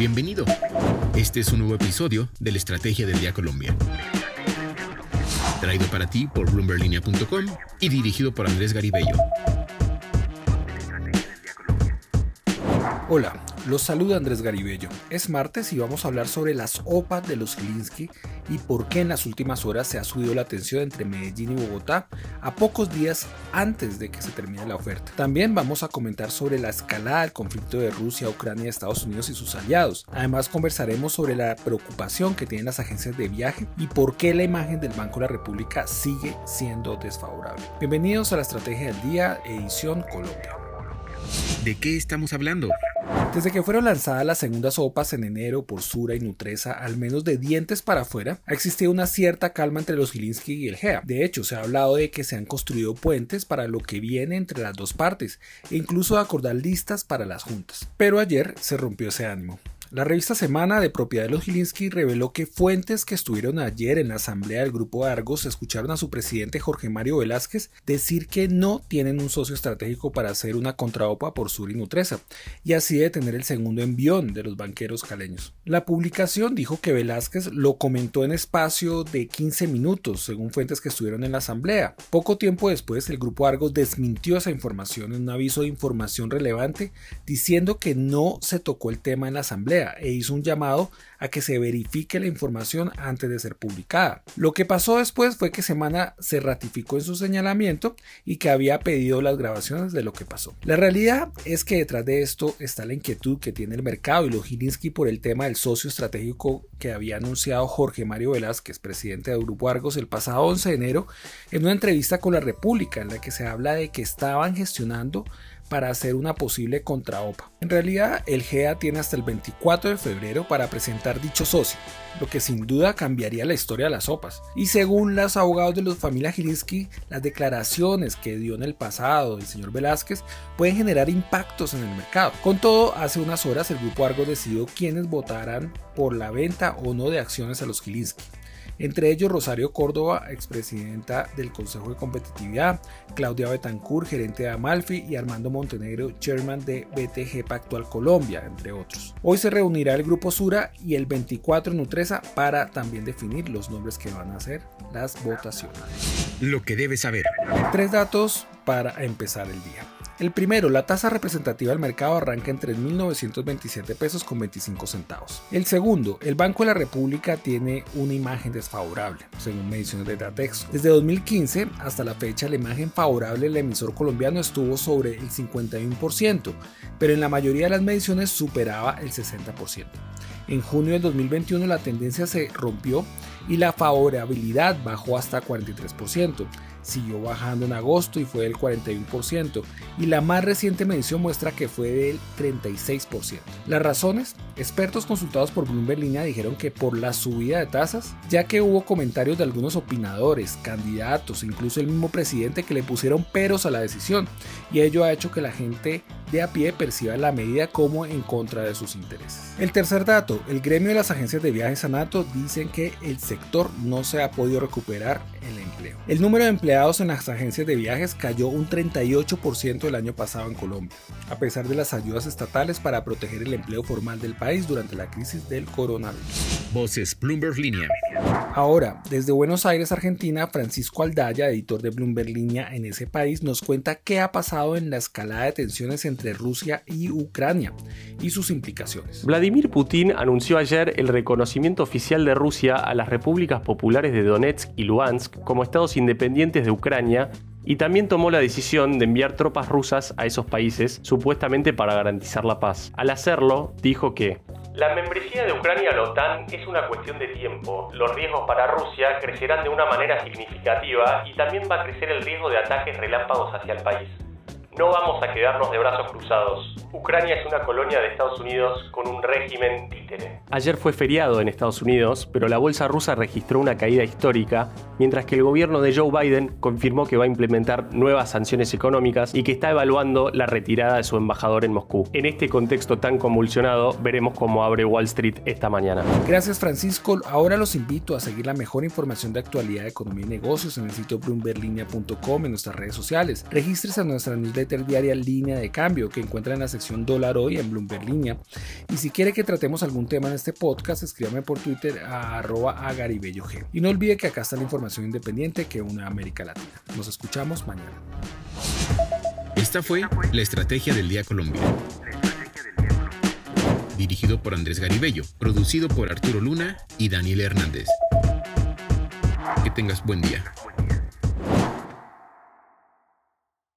Bienvenido. Este es un nuevo episodio de la Estrategia del Día Colombia. Traído para ti por bloomberlinia.com y dirigido por Andrés Garibello. Hola, los saluda Andrés Garibello. Es martes y vamos a hablar sobre las OPA de los Gilinski y por qué en las últimas horas se ha subido la tensión entre Medellín y Bogotá a pocos días antes de que se termine la oferta. También vamos a comentar sobre la escalada del conflicto de Rusia, Ucrania, Estados Unidos y sus aliados. Además conversaremos sobre la preocupación que tienen las agencias de viaje y por qué la imagen del Banco de la República sigue siendo desfavorable. Bienvenidos a la Estrategia del Día, edición Colombia. ¿De qué estamos hablando? Desde que fueron lanzadas las segundas sopas en enero por Sura y Nutresa, al menos de dientes para afuera, ha existido una cierta calma entre los Gilinski y el GEA. De hecho, se ha hablado de que se han construido puentes para lo que viene entre las dos partes e incluso de acordar listas para las juntas. Pero ayer se rompió ese ánimo. La revista Semana de propiedad de los Gilinski reveló que fuentes que estuvieron ayer en la asamblea del grupo Argos escucharon a su presidente Jorge Mario Velázquez decir que no tienen un socio estratégico para hacer una contraopa por Sur y y así detener el segundo envión de los banqueros caleños. La publicación dijo que Velázquez lo comentó en espacio de 15 minutos, según fuentes que estuvieron en la asamblea. Poco tiempo después, el grupo Argos desmintió esa información en un aviso de información relevante diciendo que no se tocó el tema en la asamblea e hizo un llamado a que se verifique la información antes de ser publicada. Lo que pasó después fue que Semana se ratificó en su señalamiento y que había pedido las grabaciones de lo que pasó. La realidad es que detrás de esto está la inquietud que tiene el mercado y Lojinsky por el tema del socio estratégico que había anunciado Jorge Mario Velázquez, presidente del Grupo Argos, el pasado 11 de enero, en una entrevista con la República en la que se habla de que estaban gestionando para hacer una posible contraopa. En realidad, el GEA tiene hasta el 24 de febrero para presentar dicho socio, lo que sin duda cambiaría la historia de las OPAs. Y según los abogados de la familia Gilinski, las declaraciones que dio en el pasado el señor Velázquez pueden generar impactos en el mercado. Con todo, hace unas horas el grupo Argo decidió quiénes votarán por la venta o no de acciones a los Gilinski entre ellos Rosario Córdoba, expresidenta del Consejo de Competitividad, Claudia Betancourt, gerente de Amalfi, y Armando Montenegro, chairman de BTG Pactual Colombia, entre otros. Hoy se reunirá el Grupo Sura y el 24 Nutresa para también definir los nombres que van a hacer las votaciones. Lo que debes saber. Tres datos para empezar el día. El primero, la tasa representativa del mercado arranca en 3.927 pesos con 25 centavos. El segundo, el Banco de la República tiene una imagen desfavorable, según mediciones de Datex. Desde 2015 hasta la fecha, la imagen favorable del emisor colombiano estuvo sobre el 51%, pero en la mayoría de las mediciones superaba el 60%. En junio del 2021 la tendencia se rompió y la favorabilidad bajó hasta 43% siguió bajando en agosto y fue del 41%, y la más reciente medición muestra que fue del 36%. Las razones, expertos consultados por Bloomberg Línea dijeron que por la subida de tasas, ya que hubo comentarios de algunos opinadores, candidatos, incluso el mismo presidente que le pusieron peros a la decisión, y ello ha hecho que la gente de a pie perciba la medida como en contra de sus intereses. El tercer dato, el gremio de las agencias de viajes Anato dicen que el sector no se ha podido recuperar el empleo. El número de empleados en las agencias de viajes cayó un 38% el año pasado en Colombia, a pesar de las ayudas estatales para proteger el empleo formal del país durante la crisis del coronavirus. Voces Bloomberg Línea. Ahora, desde Buenos Aires, Argentina, Francisco Aldaya, editor de Bloomberg Línea en ese país, nos cuenta qué ha pasado en la escalada de tensiones entre Rusia y Ucrania y sus implicaciones. Vladimir Putin anunció ayer el reconocimiento oficial de Rusia a las repúblicas populares de Donetsk y Luhansk como estados independientes de Ucrania y también tomó la decisión de enviar tropas rusas a esos países, supuestamente para garantizar la paz. Al hacerlo, dijo que la membresía de Ucrania a la OTAN es una cuestión de tiempo. Los riesgos para Rusia crecerán de una manera significativa y también va a crecer el riesgo de ataques relámpagos hacia el país. No vamos a quedarnos de brazos cruzados. Ucrania es una colonia de Estados Unidos con un régimen títere. Ayer fue feriado en Estados Unidos, pero la bolsa rusa registró una caída histórica, mientras que el gobierno de Joe Biden confirmó que va a implementar nuevas sanciones económicas y que está evaluando la retirada de su embajador en Moscú. En este contexto tan convulsionado, veremos cómo abre Wall Street esta mañana. Gracias Francisco. Ahora los invito a seguir la mejor información de actualidad de economía y negocios en el sitio bloomberlinia.com en nuestras redes sociales. Regístrese a nuestra newsletter newsletter diaria Línea de Cambio que encuentra en la sección Dólar Hoy en Bloomberg Línea. Y si quiere que tratemos algún tema en este podcast, escríbame por Twitter a arroba G. Y no olvide que acá está la información independiente que une América Latina. Nos escuchamos mañana. Esta fue la Estrategia del Día Colombia. Dirigido por Andrés Garibello, producido por Arturo Luna y Daniel Hernández. Que tengas buen día.